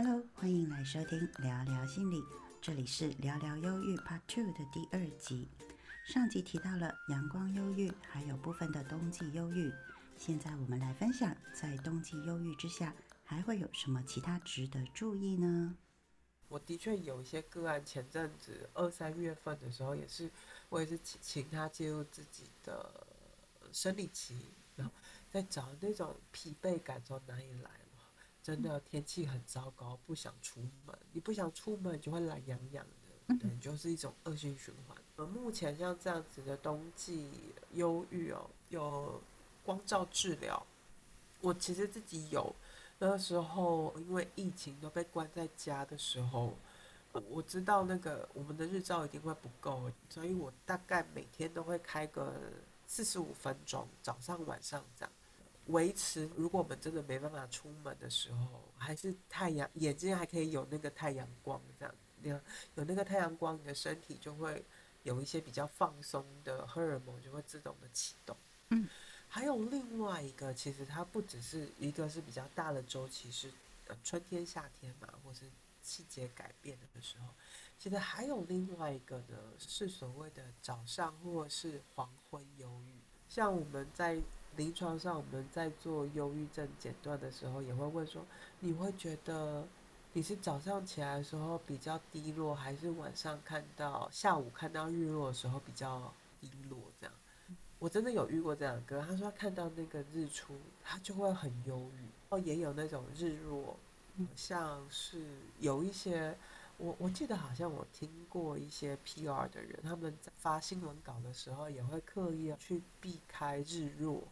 Hello，欢迎来收听聊聊心理，这里是聊聊忧郁 Part Two 的第二集。上集提到了阳光忧郁，还有部分的冬季忧郁。现在我们来分享，在冬季忧郁之下，还会有什么其他值得注意呢？我的确有一些个案，前阵子二三月份的时候，也是我也是请请他介入自己的生理期，然后在找那种疲惫感从哪里来？真的天气很糟糕，不想出门，你不想出门就会懒洋洋的，对，就是一种恶性循环。而，目前像这样子的冬季忧郁哦，有光照治疗，我其实自己有。那时候因为疫情都被关在家的时候，我知道那个我们的日照一定会不够，所以我大概每天都会开个四十五分钟，早上晚上这样维持。如果我们真的没办法出门的时候，还是太阳眼睛还可以有那个太阳光这样，有有那个太阳光，你的身体就会有一些比较放松的荷尔蒙就会自动的启动。嗯。还有另外一个，其实它不只是一个是比较大的周期，是呃春天、夏天嘛，或是季节改变的时候，其实还有另外一个呢，是所谓的早上或是黄昏忧郁。像我们在临床上，我们在做忧郁症诊断的时候，也会问说，你会觉得你是早上起来的时候比较低落，还是晚上看到下午看到日落的时候比较低落？这样。我真的有遇过这样的哥，他说他看到那个日出，他就会很忧郁。哦，也有那种日落，像是有一些，我我记得好像我听过一些 PR 的人，他们在发新闻稿的时候，也会刻意去避开日落，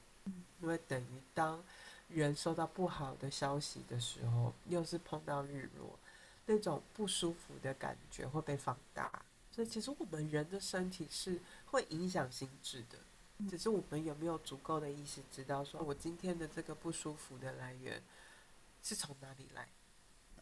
因为等于当人收到不好的消息的时候，又是碰到日落，那种不舒服的感觉会被放大。所以其实我们人的身体是会影响心智的。只是我们有没有足够的意识，知道说我今天的这个不舒服的来源是从哪里来？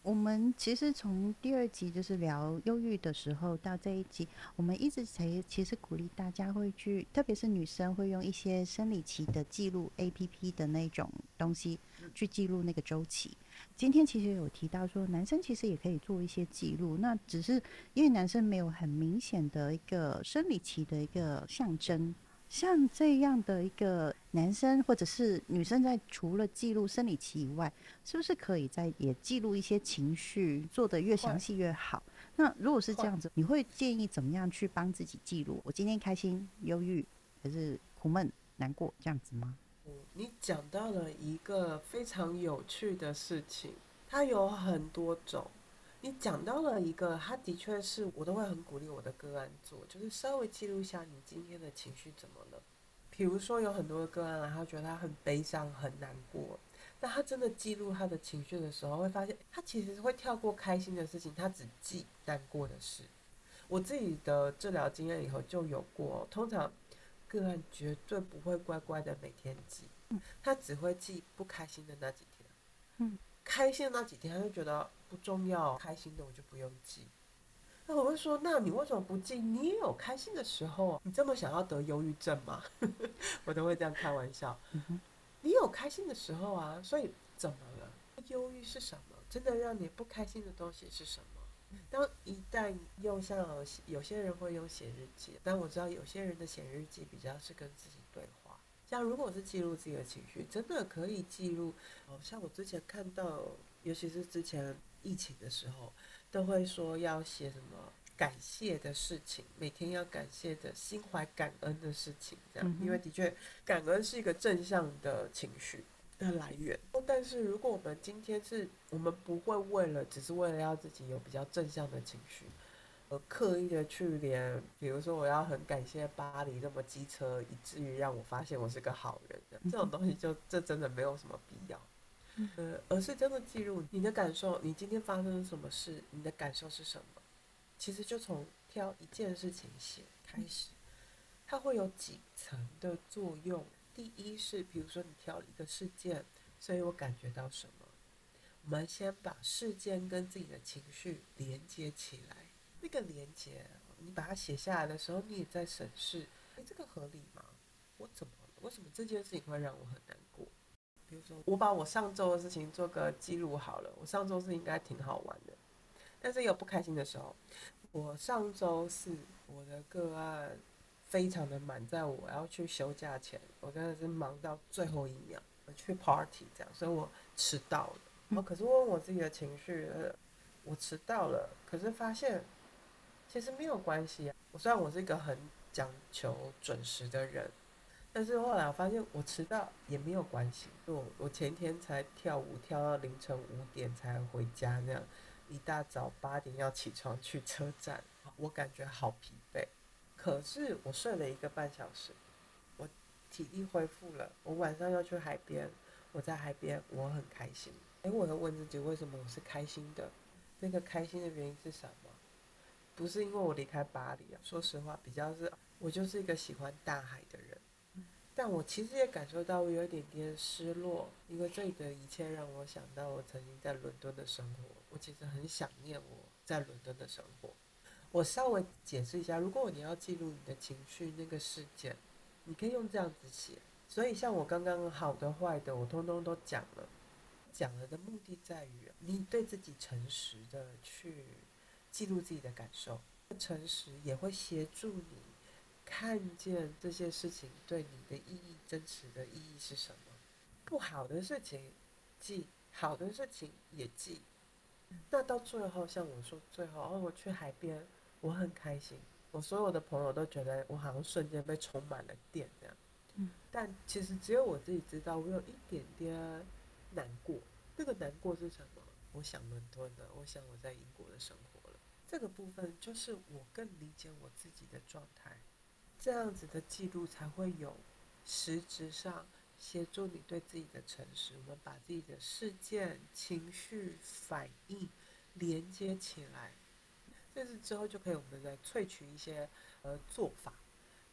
我们其实从第二集就是聊忧郁的时候，到这一集，我们一直才其实鼓励大家会去，特别是女生会用一些生理期的记录 A P P 的那种东西去记录那个周期。今天其实有提到说，男生其实也可以做一些记录，那只是因为男生没有很明显的一个生理期的一个象征。像这样的一个男生或者是女生，在除了记录生理期以外，是不是可以在也记录一些情绪，做得越详细越好？那如果是这样子，你会建议怎么样去帮自己记录？我今天开心、忧郁，还是苦闷、难过这样子吗？嗯，你讲到了一个非常有趣的事情，它有很多种。你讲到了一个，他的确是我都会很鼓励我的个案做，就是稍微记录一下你今天的情绪怎么了。比如说有很多的个案然后觉得他很悲伤、很难过，那他真的记录他的情绪的时候，会发现他其实会跳过开心的事情，他只记难过的事。我自己的治疗经验以后就有过，通常个案绝对不会乖乖的每天记，他只会记不开心的那几天。嗯。开心的那几天，他就觉得不重要。开心的我就不用记。那我会说，那你为什么不记？你也有开心的时候，你这么想要得忧郁症吗？我都会这样开玩笑。你有开心的时候啊，所以怎么了？忧郁是什么？真的让你不开心的东西是什么？当一旦用像有些人会用写日记，但我知道有些人的写日记比较是跟自己对话。像如果是记录自己的情绪，真的可以记录。哦，像我之前看到，尤其是之前疫情的时候，都会说要写什么感谢的事情，每天要感谢的心怀感恩的事情，这样，因为的确感恩是一个正向的情绪的来源。但是如果我们今天是我们不会为了只是为了要自己有比较正向的情绪。而，刻意的去连，比如说我要很感谢巴黎那么机车，以至于让我发现我是个好人的这种东西，就这真的没有什么必要。呃，而是真的记录你的感受，你今天发生了什么事，你的感受是什么？其实就从挑一件事情写开始，它会有几层的作用。第一是，比如说你挑了一个事件，所以我感觉到什么？我们先把事件跟自己的情绪连接起来。那个连接，你把它写下来的时候，你也在审视：哎，这个合理吗？我怎么？为什么这件事情会让我很难过？比如说，我把我上周的事情做个记录好了，我上周是应该挺好玩的，但是有不开心的时候。我上周四我的个案非常的满，在我要去休假前，我真的是忙到最后一秒，我去 party 这样，所以我迟到了。哦，可是问我自己的情绪，我迟到了，可是发现其实没有关系啊。我虽然我是一个很讲求准时的人，但是后来我发现我迟到也没有关系。我我前天才跳舞跳到凌晨五点才回家那样。一大早八点要起床去车站，我感觉好疲惫。可是我睡了一个半小时，我体力恢复了。我晚上要去海边，我在海边，我很开心。哎，我又问自己，为什么我是开心的？那个开心的原因是什么？不是因为我离开巴黎啊。说实话，比较是我就是一个喜欢大海的人。但我其实也感受到我有一点点失落，因为这里的一切让我想到我曾经在伦敦的生活。我其实很想念我在伦敦的生活。我稍微解释一下，如果你要记录你的情绪那个事件，你可以用这样子写。所以像我刚刚好的坏的，我通通都讲了。讲了的目的在于你对自己诚实的去记录自己的感受，诚实也会协助你。看见这些事情对你的意义，真实的意义是什么？不好的事情记，好的事情也记。那到最后，像我说，最后哦，我去海边，我很开心。我所有的朋友都觉得我好像瞬间被充满了电这样。嗯。但其实只有我自己知道，我有一点点难过。那个难过是什么？我想伦敦的，我想我在英国的生活了。这个部分就是我更理解我自己的状态。这样子的记录才会有实质上协助你对自己的诚实。我们把自己的事件、情绪、反应连接起来，这是之后就可以我们再萃取一些呃做法。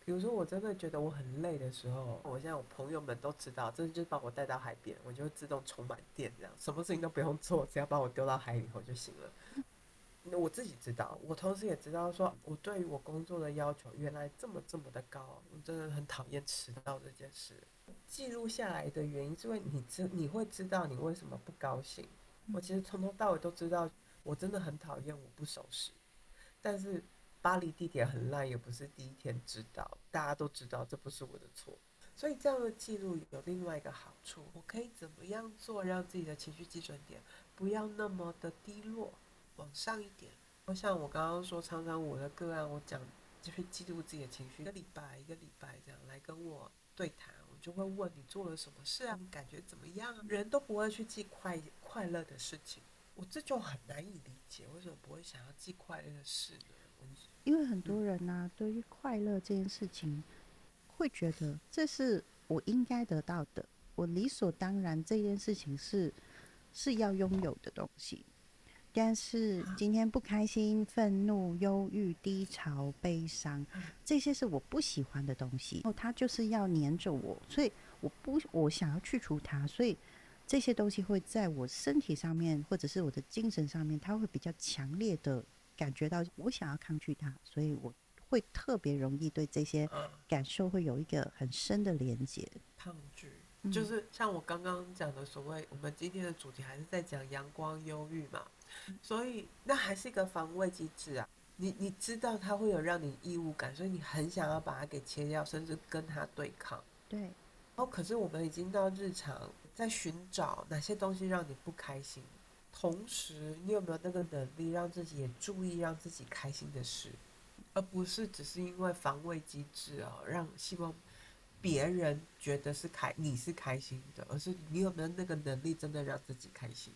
比如说，我真的觉得我很累的时候，我现在我朋友们都知道，这就把我带到海边，我就自动充满电，这样什么事情都不用做，只要把我丢到海里头就行了。我自己知道，我同时也知道，说我对于我工作的要求原来这么这么的高，我真的很讨厌迟到这件事。记录下来的原因，是因为你知你会知道你为什么不高兴。我其实从头到尾都知道，我真的很讨厌我不守时。但是巴黎地铁很烂，也不是第一天知道，大家都知道这不是我的错。所以这样的记录有另外一个好处，我可以怎么样做，让自己的情绪基准点不要那么的低落。往上一点，像我刚刚说，常常我的个案，我讲就是记录自己的情绪，一个礼拜一个礼拜这样来跟我对谈，我就会问你做了什么事啊，你感觉怎么样啊？人都不会去记快快乐的事情，我这就很难以理解，为什么不会想要记快乐的事呢？因为很多人呢，对于快乐这件事情，会觉得这是我应该得到的，我理所当然这件事情是是要拥有的东西。但是今天不开心、愤怒、忧郁、低潮、悲伤，这些是我不喜欢的东西。哦，它就是要黏着我，所以我不，我想要去除它。所以这些东西会在我身体上面，或者是我的精神上面，它会比较强烈的感觉到我想要抗拒它，所以我会特别容易对这些感受会有一个很深的连接。抗拒就是像我刚刚讲的，所谓我们今天的主题还是在讲阳光忧郁嘛。所以那还是一个防卫机制啊！你你知道它会有让你异物感，所以你很想要把它给切掉，甚至跟它对抗。对。哦，可是我们已经到日常，在寻找哪些东西让你不开心，同时你有没有那个能力让自己也注意让自己开心的事，而不是只是因为防卫机制啊，让希望别人觉得是开你是开心的，而是你有没有那个能力真的让自己开心？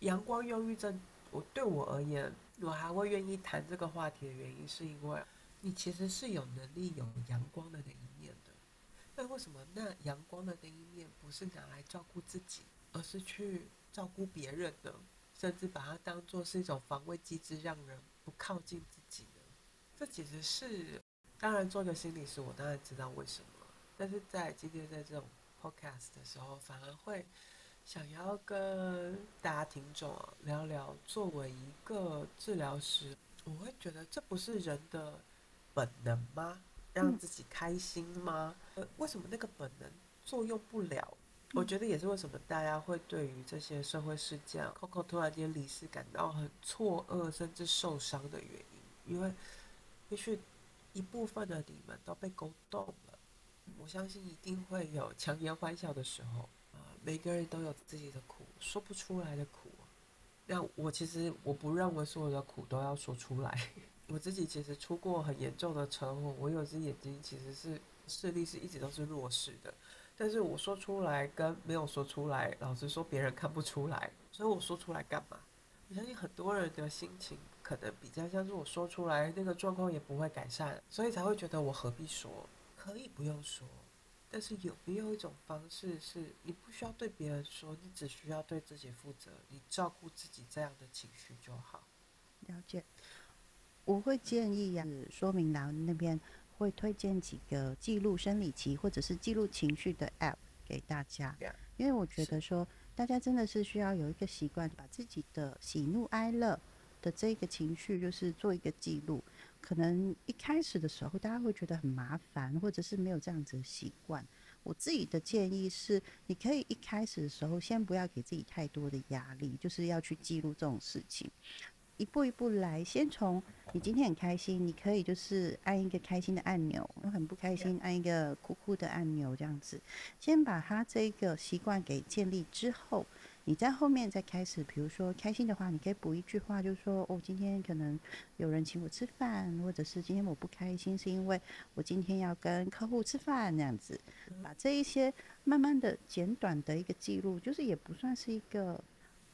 阳光忧郁症。我对我而言，我还会愿意谈这个话题的原因，是因为你其实是有能力有阳光的那一面的。那为什么那阳光的那一面不是拿来照顾自己，而是去照顾别人呢？甚至把它当做是一种防卫机制，让人不靠近自己呢？这其实是，当然做个心理师，我当然知道为什么。但是在今天在这种 podcast 的时候，反而会。想要跟大家听众啊聊聊，作为一个治疗师，我会觉得这不是人的本能吗？让自己开心吗？呃，为什么那个本能作用不了？我觉得也是为什么大家会对于这些社会事件，Coco 突然间离世感到很错愕，甚至受伤的原因，因为也许一部分的你们都被勾动了。我相信一定会有强颜欢笑的时候啊，每个人都有自己的苦，说不出来的苦。那我其实我不认为所有的苦都要说出来。我自己其实出过很严重的车祸，我有只眼睛其实是视力是一直都是弱势的。但是我说出来跟没有说出来，老实说别人看不出来，所以我说出来干嘛？我相信很多人的心情可能比较像是我说出来那个状况也不会改善，所以才会觉得我何必说？可以不用说，但是有没有一种方式是你不需要对别人说，你只需要对自己负责，你照顾自己这样的情绪就好。了解，我会建议呀，说明栏那边。会推荐几个记录生理期或者是记录情绪的 App 给大家，因为我觉得说大家真的是需要有一个习惯，把自己的喜怒哀乐的这个情绪就是做一个记录。可能一开始的时候大家会觉得很麻烦，或者是没有这样子的习惯。我自己的建议是，你可以一开始的时候先不要给自己太多的压力，就是要去记录这种事情。一步一步来，先从你今天很开心，你可以就是按一个开心的按钮；我很不开心，按一个哭哭的按钮，这样子。先把它这个习惯给建立之后，你在后面再开始，比如说开心的话，你可以补一句话，就是说哦，今天可能有人请我吃饭，或者是今天我不开心是因为我今天要跟客户吃饭那样子。把这一些慢慢的简短的一个记录，就是也不算是一个。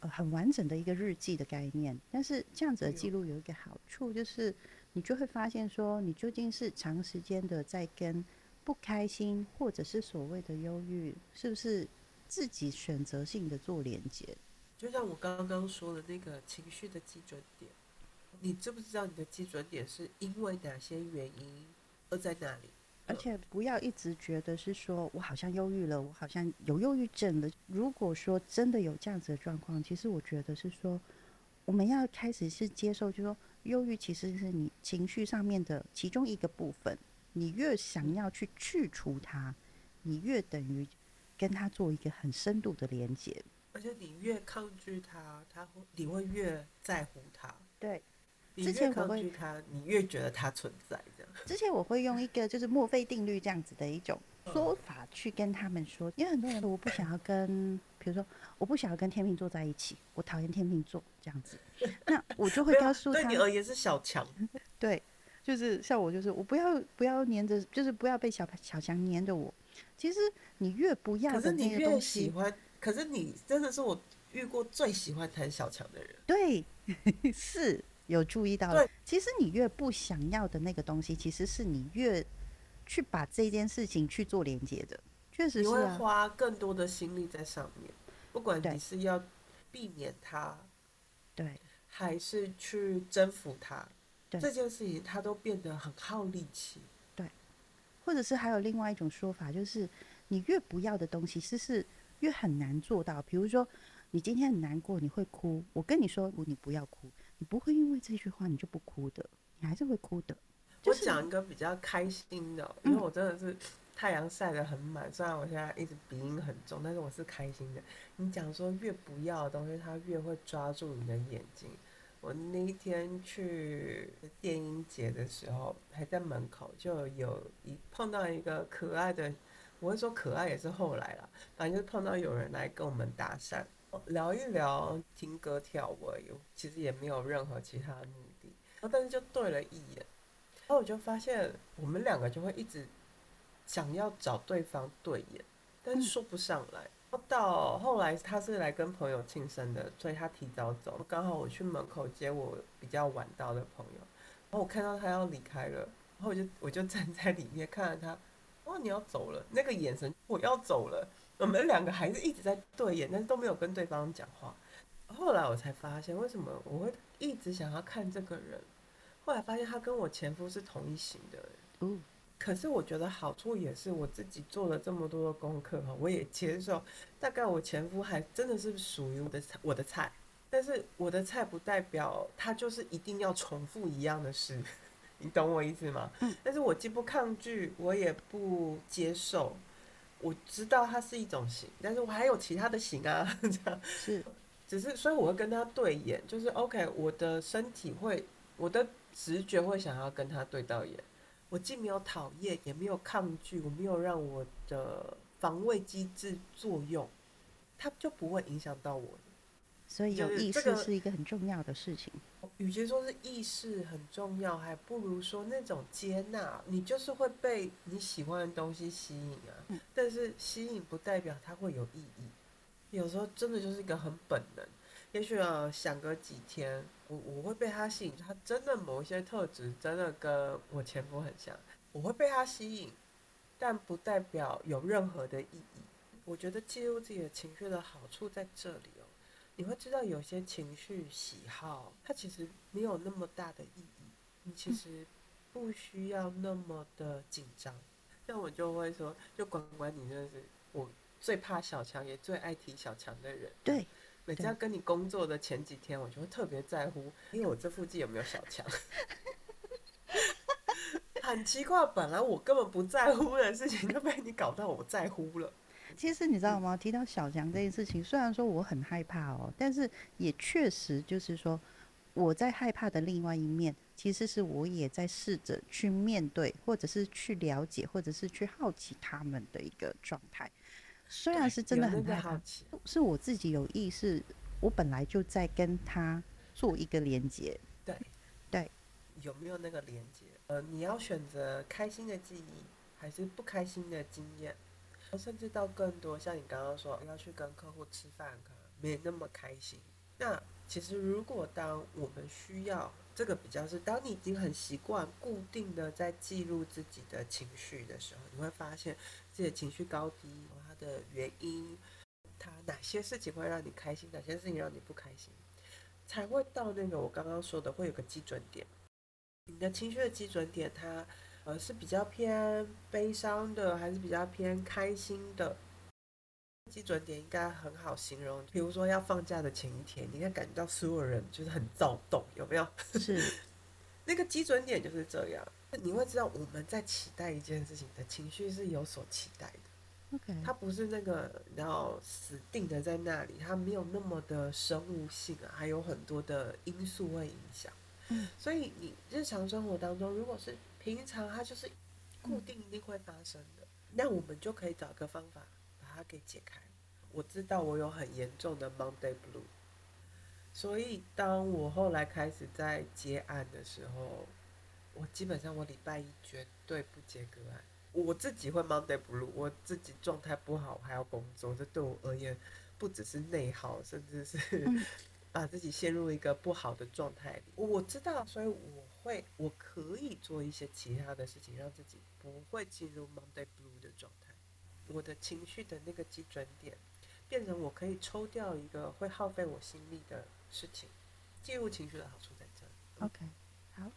呃，很完整的一个日记的概念，但是这样子的记录有一个好处，就是你就会发现说，你究竟是长时间的在跟不开心或者是所谓的忧郁，是不是自己选择性的做连接？就像我刚刚说的那个情绪的基准点，你知不知道你的基准点是因为哪些原因而在那里？而且不要一直觉得是说我好像忧郁了，我好像有忧郁症了。如果说真的有这样子的状况，其实我觉得是说，我们要开始是接受，就说忧郁其实是你情绪上面的其中一个部分。你越想要去去除它，你越等于跟他做一个很深度的连接。而且你越抗拒他，他会你会越在乎他。对。之前我会，你越觉得他存在这样。之前我会用一个就是墨菲定律这样子的一种说法去跟他们说，因为很多人我不想要跟，比如说我不想要跟天秤座在一起，我讨厌天秤座这样子，那我就会告诉他，对你而言是小强，对，就是像我就是我不要不要黏着，就是不要被小小强黏着我。其实你越不要，可是你越喜欢，可是你真的是我遇过最喜欢谈小强的人，对，是。有注意到，其实你越不想要的那个东西，其实是你越去把这件事情去做连接的，确实是。你会花更多的心力在上面，不管你是要避免它，对，还是去征服它，这件事情它都变得很耗力气。对，或者是还有另外一种说法，就是你越不要的东西，其实是越很难做到。比如说，你今天很难过，你会哭，我跟你说，你不要哭。你不会因为这句话你就不哭的，你还是会哭的。我讲一个比较开心的，因为我真的是太阳晒得很满，虽然我现在一直鼻音很重，但是我是开心的。你讲说越不要的东西，它越会抓住你的眼睛。我那一天去电音节的时候，还在门口就有一碰到一个可爱的，我会说可爱也是后来了，反正就碰到有人来跟我们搭讪。聊一聊，听歌跳舞，有其实也没有任何其他的目的，然后但是就对了一眼，然后我就发现我们两个就会一直想要找对方对眼，但是说不上来。到后来他是来跟朋友庆生的，所以他提早走，刚好我去门口接我比较晚到的朋友，然后我看到他要离开了，然后我就我就站在里面看着他，哇，你要走了，那个眼神我要走了。我们两个还是一直在对眼，但是都没有跟对方讲话。后来我才发现，为什么我会一直想要看这个人。后来发现他跟我前夫是同一型的。嗯。可是我觉得好处也是我自己做了这么多的功课哈，我也接受。大概我前夫还真的是属于我的我的菜，但是我的菜不代表他就是一定要重复一样的事，你懂我意思吗？嗯。但是我既不抗拒，我也不接受。我知道它是一种型，但是我还有其他的型啊，这样是，只是所以我会跟他对眼，就是 OK，我的身体会，我的直觉会想要跟他对到眼，我既没有讨厌，也没有抗拒，我没有让我的防卫机制作用，它就不会影响到我。所以有意识是一个很重要的事情。与其说是意识很重要，还不如说那种接纳。你就是会被你喜欢的东西吸引啊，但是吸引不代表它会有意义。有时候真的就是一个很本能。也许啊，想个几天，我我会被他吸引。他真的某一些特质真的跟我前夫很像，我会被他吸引，但不代表有任何的意义。我觉得记录自己的情绪的好处在这里哦。你会知道有些情绪喜好，它其实没有那么大的意义。你其实不需要那么的紧张。像我就会说，就管管你，真的是我最怕小强，也最爱提小强的人。对，每次要跟你工作的前几天，我就会特别在乎，因为我这附近有没有小强。很奇怪，本来我根本不在乎的事情，就被你搞到我在乎了。其实你知道吗？提到小强这件事情，虽然说我很害怕哦，但是也确实就是说，我在害怕的另外一面，其实是我也在试着去面对，或者是去了解，或者是去好奇他们的一个状态。虽然是真的很害怕，是我自己有意识，我本来就在跟他做一个连接。对对，有没有那个连接？呃，你要选择开心的记忆，还是不开心的经验？甚至到更多，像你刚刚说要去跟客户吃饭，可能没那么开心。那其实如果当我们需要这个比较是，当你已经很习惯固定的在记录自己的情绪的时候，你会发现自己的情绪高低，它的原因，他哪些事情会让你开心，哪些事情让你不开心，才会到那个我刚刚说的会有个基准点。你的情绪的基准点，它。呃，是比较偏悲伤的，还是比较偏开心的？基准点应该很好形容。比如说要放假的前一天，你应该感觉到所有人就是很躁动，有没有？是。那个基准点就是这样，你会知道我们在期待一件事情的情绪是有所期待的。OK。它不是那个然后死定的在那里，它没有那么的生物性啊，还有很多的因素会影响。嗯。所以你日常生活当中，如果是平常它就是固定一定会发生的，那我们就可以找个方法把它给解开。我知道我有很严重的 Monday Blue，所以当我后来开始在接案的时候，我基本上我礼拜一绝对不接个案。我自己会 Monday Blue，我自己状态不好还要工作，这对我而言不只是内耗，甚至是 把自己陷入一个不好的状态里。我知道，所以我。会，我可以做一些其他的事情，让自己不会进入 Monday Blue 的状态。我的情绪的那个基准点，变成我可以抽掉一个会耗费我心力的事情。记录情绪的好处在这。OK，好。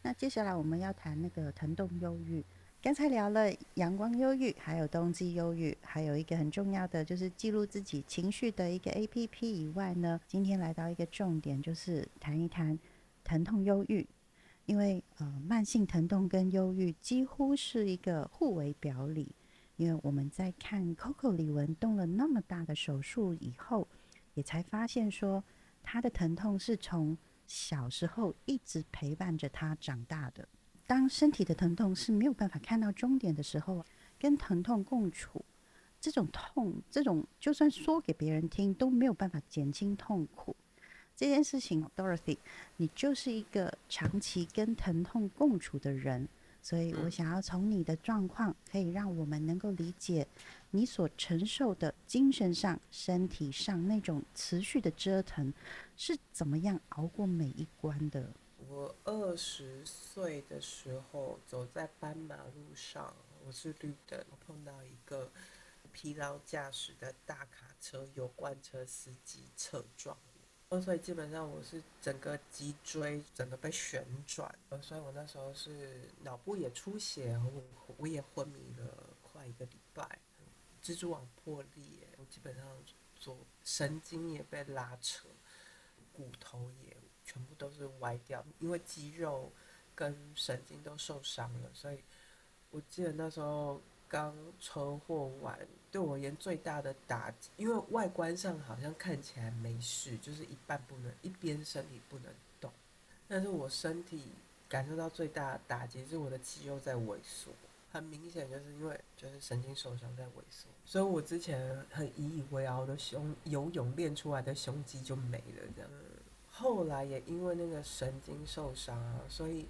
那接下来我们要谈那个疼痛忧郁。刚才聊了阳光忧郁，还有冬季忧郁，还有一个很重要的就是记录自己情绪的一个 APP 以外呢，今天来到一个重点，就是谈一谈疼痛忧郁。因为呃，慢性疼痛跟忧郁几乎是一个互为表里。因为我们在看 Coco 李玟动了那么大的手术以后，也才发现说，他的疼痛是从小时候一直陪伴着他长大的。当身体的疼痛是没有办法看到终点的时候，跟疼痛共处，这种痛，这种就算说给别人听都没有办法减轻痛苦。这件事情，Dorothy，你就是一个长期跟疼痛共处的人，所以我想要从你的状况，可以让我们能够理解你所承受的精神上、身体上那种持续的折腾是怎么样熬过每一关的。我二十岁的时候走在斑马路上，我是绿灯，我碰到一个疲劳驾驶的大卡车，有罐车司机侧撞。我，所以基本上我是整个脊椎整个被旋转，所以我那时候是脑部也出血，我我也昏迷了快一个礼拜，蜘蛛网破裂，我基本上左神经也被拉扯，骨头也全部都是歪掉，因为肌肉跟神经都受伤了，所以我记得那时候刚车祸完，对我而言最大的打击，因为外观上好像看起来没事，就是一半不能，一边身体不能动，但是我身体感受到最大的打击是我的肌肉在萎缩，很明显就是因为就是神经受伤在萎缩，所以我之前很引以为傲的胸游泳练出来的胸肌就没了这样，后来也因为那个神经受伤啊，所以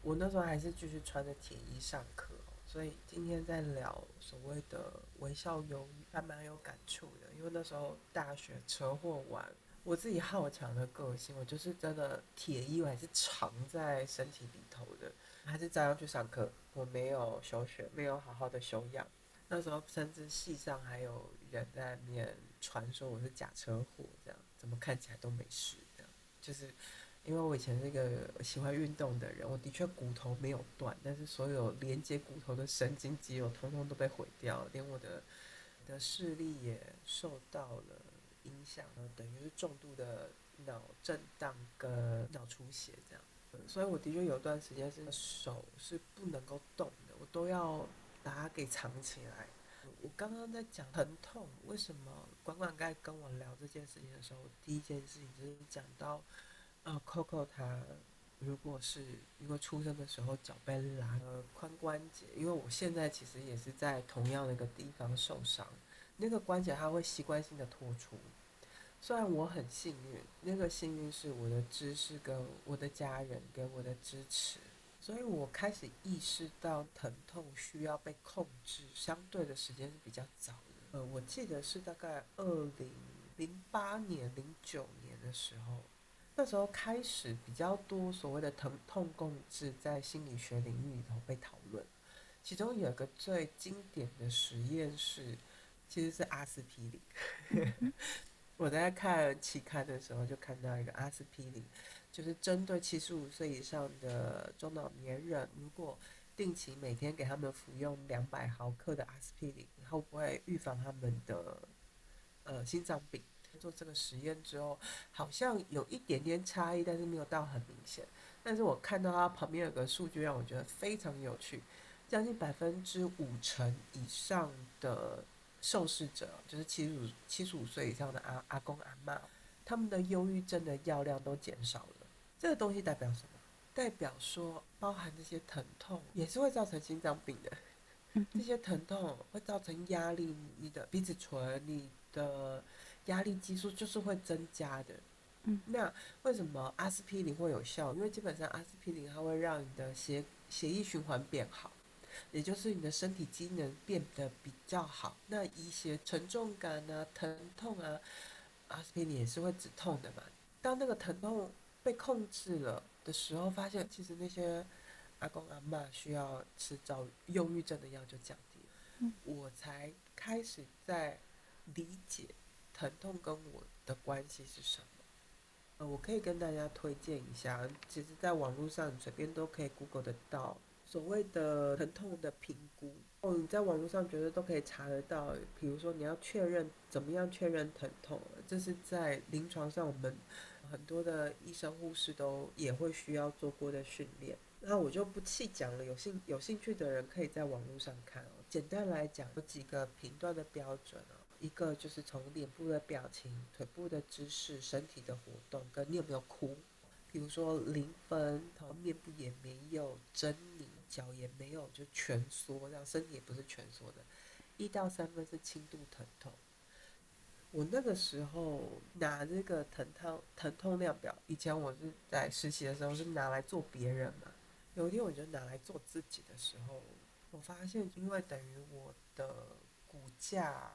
我那时候还是继续穿着铁衣上课。所以今天在聊所谓的微笑忧郁，还蛮有感触的。因为那时候大学车祸完，我自己好强的个性，我就是真的铁衣，我还是藏在身体里头的，还是照样去上课。我没有休学，没有好好的休养。那时候甚至系上还有人在面传说我是假车祸，这样怎么看起来都没事，就是。因为我以前是一个喜欢运动的人，我的确骨头没有断，但是所有连接骨头的神经肌肉通通都被毁掉，连我的的视力也受到了影响，等于是重度的脑震荡跟脑出血这样。所以我的确有段时间是手是不能够动的，我都要把它给藏起来。我刚刚在讲疼痛，为什么管管在跟我聊这件事情的时候，第一件事情就是讲到。呃，Coco 他如果是因为出生的时候脚被拉了髋关节，因为我现在其实也是在同样的一个地方受伤，那个关节它会习惯性的脱出。虽然我很幸运，那个幸运是我的知识跟我的家人给我的支持，所以我开始意识到疼痛需要被控制，相对的时间是比较早的。呃，我记得是大概二零零八年、零九年的时候。那时候开始比较多所谓的疼痛控制在心理学领域里头被讨论，其中有一个最经典的实验是，其实是阿司匹林。我在看期刊的时候就看到一个阿司匹林，就是针对七十五岁以上的中老年人，如果定期每天给他们服用两百毫克的阿司匹林，会不会预防他们的呃心脏病？做这个实验之后，好像有一点点差异，但是没有到很明显。但是我看到它旁边有个数据让我觉得非常有趣，将近百分之五成以上的受试者，就是七十五七十五岁以上的阿阿公阿妈，他们的忧郁症的药量都减少了。这个东西代表什么？代表说，包含这些疼痛也是会造成心脏病的。这些疼痛会造成压力，你的鼻子唇，你的。压力激素就是会增加的，嗯，那为什么阿司匹林会有效？因为基本上阿司匹林它会让你的血血液循环变好，也就是你的身体机能变得比较好。那一些沉重感啊、疼痛啊，阿司匹林也是会止痛的嘛。当那个疼痛被控制了的时候，发现其实那些阿公阿妈需要吃躁忧郁症的药就降低了。嗯，我才开始在理解。疼痛跟我的关系是什么？呃，我可以跟大家推荐一下，其实在网络上随便都可以 Google 得到所谓的疼痛的评估。哦，你在网络上绝对都可以查得到。比如说你要确认怎么样确认疼痛，这是在临床上我们很多的医生护士都也会需要做过的训练。那我就不细讲了，有兴有兴趣的人可以在网络上看哦。简单来讲，有几个评断的标准哦。一个就是从脸部的表情、腿部的姿势、身体的活动，跟你有没有哭，比如说零分，然后面部也没有狰狞，脚也没有就蜷缩，这样身体也不是蜷缩的。一到三分是轻度疼痛。我那个时候拿这个疼痛疼痛量表，以前我是在实习的时候是拿来做别人嘛，有一天我就拿来做自己的时候，我发现因为等于我的骨架。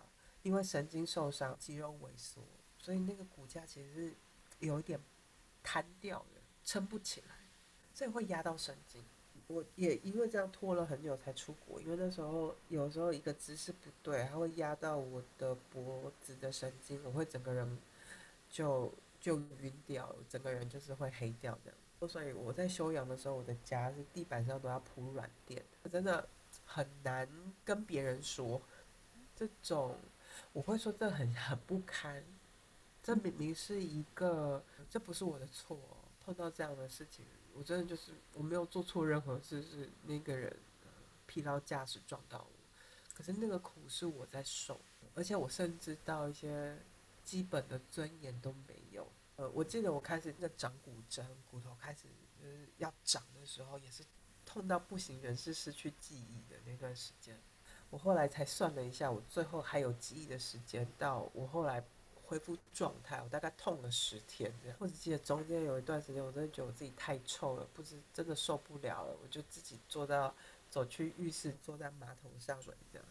因为神经受伤，肌肉萎缩，所以那个骨架其实是有一点瘫掉的，撑不起来，所以会压到神经。我也因为这样拖了很久才出国，因为那时候有时候一个姿势不对，它会压到我的脖子的神经，我会整个人就就晕掉，整个人就是会黑掉这样。所以我在休养的时候，我的家是地板上都要铺软垫，真的很难跟别人说这种。我会说这很很不堪，这明明是一个，这不是我的错，碰到这样的事情，我真的就是我没有做错任何事，是那个人疲劳驾驶撞到我。可是那个苦是我在受，而且我甚至到一些基本的尊严都没有。呃，我记得我开始那长骨针，骨头开始就是要长的时候，也是痛到不行人事、失去记忆的那段时间。我后来才算了一下，我最后还有记忆的时间到我后来恢复状态，我大概痛了十天这样。我只记得中间有一段时间，我真的觉得我自己太臭了，不知真的受不了了，我就自己坐到走去浴室，坐在马桶上水这样。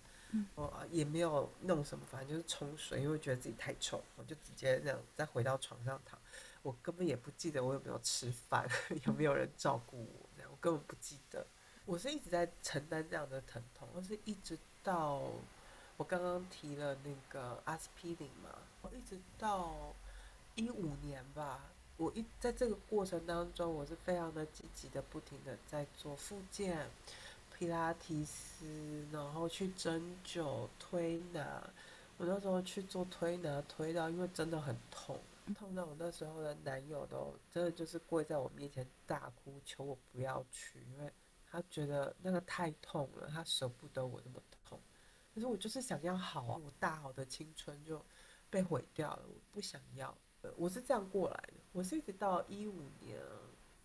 我也没有弄什么，反正就是冲水，因为觉得自己太臭，我就直接这样再回到床上躺。我根本也不记得我有没有吃饭，有没有人照顾我，这样我根本不记得。我是一直在承担这样的疼痛，我是一直到我刚刚提了那个阿司匹林嘛，我一直到一五年吧，我一在这个过程当中，我是非常的积极的，不停的在做复健。皮拉提斯，然后去针灸、推拿。我那时候去做推拿，推到因为真的很痛，痛到我那时候的男友都真的就是跪在我面前大哭，求我不要去，因为他觉得那个太痛了，他舍不得我那么痛。可是我就是想要好啊，我大好的青春就被毁掉了，我不想要。我是这样过来的，我是一直到一五年，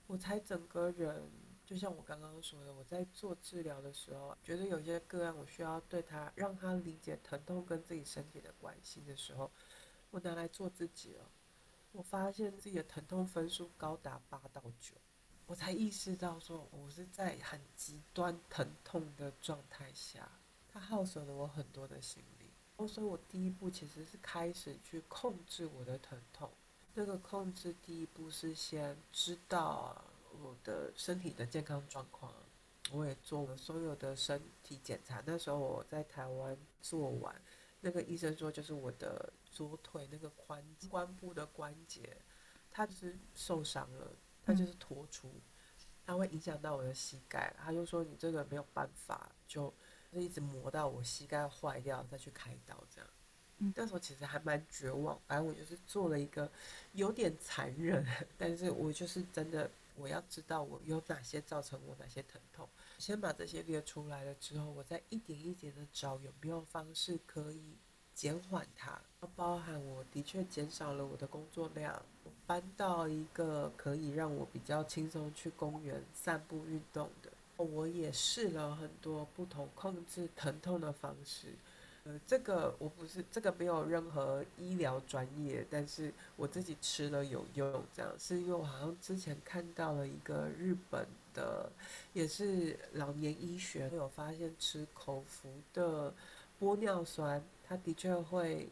我才整个人。就像我刚刚说的，我在做治疗的时候，觉得有些个案我需要对他让他理解疼痛跟自己身体的关系的时候，我拿来做自己了。我发现自己的疼痛分数高达八到九，我才意识到说我是在很极端疼痛的状态下，它耗损了我很多的心。哦，所以我第一步其实是开始去控制我的疼痛。那个控制第一步是先知道啊。我的身体的健康状况，我也做了所有的身体检查。那时候我在台湾做完，那个医生说就是我的左腿那个髋髋部的关节，它就是受伤了，它就是脱出，它会影响到我的膝盖。他就说你这个没有办法，就就一直磨到我膝盖坏掉再去开刀这样。嗯那时候其实还蛮绝望，反正我就是做了一个有点残忍，但是我就是真的。我要知道我有哪些造成我哪些疼痛，先把这些列出来了之后，我再一点一点的找有没有方式可以减缓它。包含我的确减少了我的工作量，我搬到一个可以让我比较轻松去公园散步运动的。我也试了很多不同控制疼痛的方式。呃，这个我不是这个没有任何医疗专业，但是我自己吃了有用，这样是因为我好像之前看到了一个日本的，也是老年医学有发现吃口服的玻尿酸，它的确会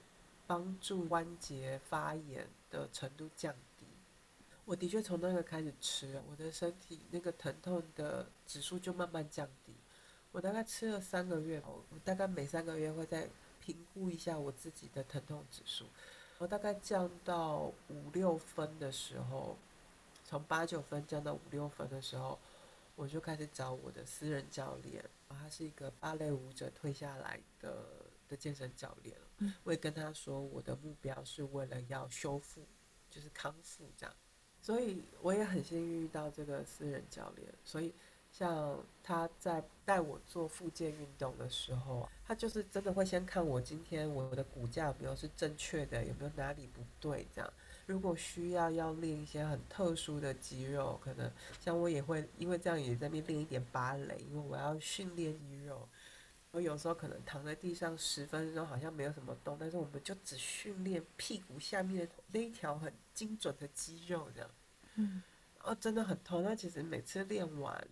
帮助关节发炎的程度降低。我的确从那个开始吃，我的身体那个疼痛的指数就慢慢降低。我大概吃了三个月，我大概每三个月会再评估一下我自己的疼痛指数。我大概降到五六分的时候，从八九分降到五六分的时候，我就开始找我的私人教练，他是一个芭蕾舞者退下来的的健身教练。我也跟他说，我的目标是为了要修复，就是康复这样。所以我也很幸运遇到这个私人教练，所以。像他在带我做复健运动的时候，他就是真的会先看我今天我的骨架有没有是正确的，有没有哪里不对这样。如果需要要练一些很特殊的肌肉，可能像我也会因为这样也在那边练一点芭蕾，因为我要训练肌肉。我有时候可能躺在地上十分钟好像没有什么动，但是我们就只训练屁股下面的那一条很精准的肌肉这样。嗯，哦，真的很痛。那其实每次练完。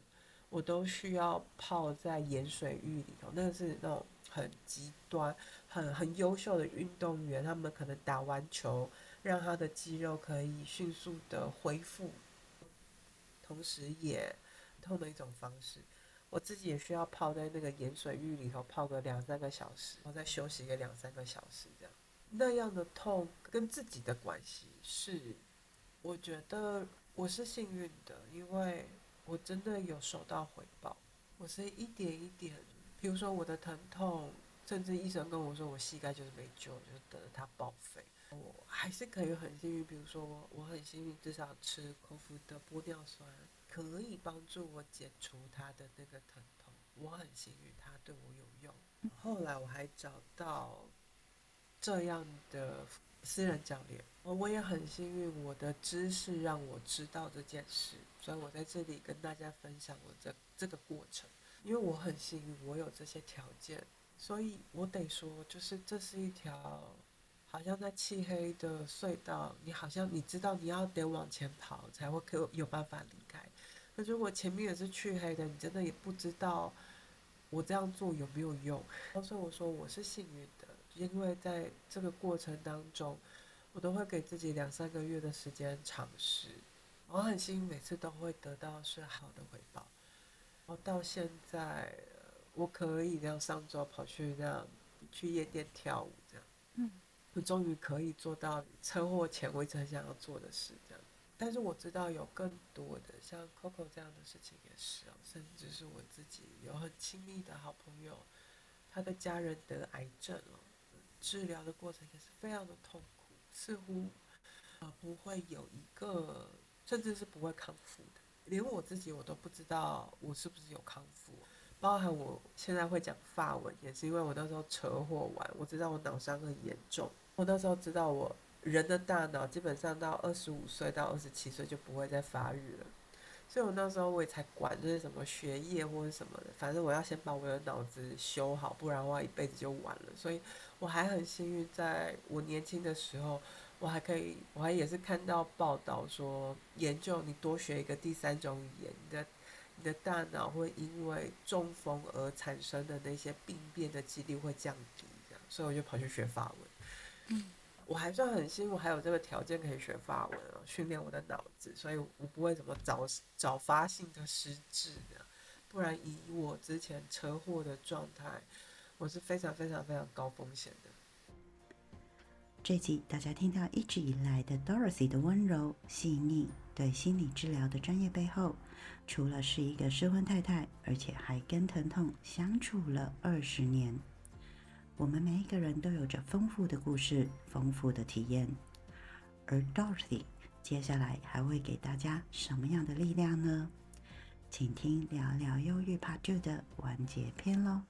我都需要泡在盐水浴里头，那是那种很极端、很很优秀的运动员，他们可能打完球，让他的肌肉可以迅速的恢复，同时也痛的一种方式。我自己也需要泡在那个盐水浴里头泡个两三个小时，然后再休息个两三个小时，这样那样的痛跟自己的关系是，我觉得我是幸运的，因为。我真的有收到回报，我是一点一点，比如说我的疼痛，甚至医生跟我说我膝盖就是没救，就是等着它报废，我还是可以很幸运。比如说我我很幸运，至少吃口服的玻尿酸可以帮助我解除他的那个疼痛。我很幸运，他对我有用。后来我还找到这样的私人教练，我我也很幸运，我的知识让我知道这件事，所以我在这里跟大家分享我这这个过程。因为我很幸运，我有这些条件，所以我得说，就是这是一条好像在漆黑的隧道，你好像你知道你要得往前跑才会可有办法离开。可如果前面也是去黑的，你真的也不知道我这样做有没有用。所以我说我是幸运的，因为在这个过程当中，我都会给自己两三个月的时间尝试，我很幸运每次都会得到是好的回报。然后到现在，我可以这样上周跑去这样去夜店跳舞，这样，嗯，我终于可以做到车祸前我一直很想要做的事，这样。但是我知道有更多的像 Coco 这样的事情也是哦，甚至是我自己有很亲密的好朋友，他的家人得癌症哦，治疗的过程也是非常的痛苦，似乎呃不会有一个，甚至是不会康复的。连我自己我都不知道我是不是有康复，包含我现在会讲法文，也是因为我那时候车祸完，我知道我脑伤很严重。我那时候知道我人的大脑基本上到二十五岁到二十七岁就不会再发育了，所以我那时候我也才管这些什么学业或者什么的，反正我要先把我的脑子修好，不然的话一辈子就完了。所以我还很幸运，在我年轻的时候。我还可以，我还也是看到报道说，研究你多学一个第三种语言，你的你的大脑会因为中风而产生的那些病变的几率会降低，这样，所以我就跑去学法文。嗯，我还算很幸运，还有这个条件可以学法文啊，训练我的脑子，所以我不会怎么早早发性的失智的，不然以我之前车祸的状态，我是非常非常非常高风险的。这集大家听到一直以来的 Dorothy 的温柔细腻，对心理治疗的专业背后，除了是一个失婚太太，而且还跟疼痛相处了二十年。我们每一个人都有着丰富的故事、丰富的体验，而 Dorothy 接下来还会给大家什么样的力量呢？请听聊聊忧郁 Part Two 的完结篇喽。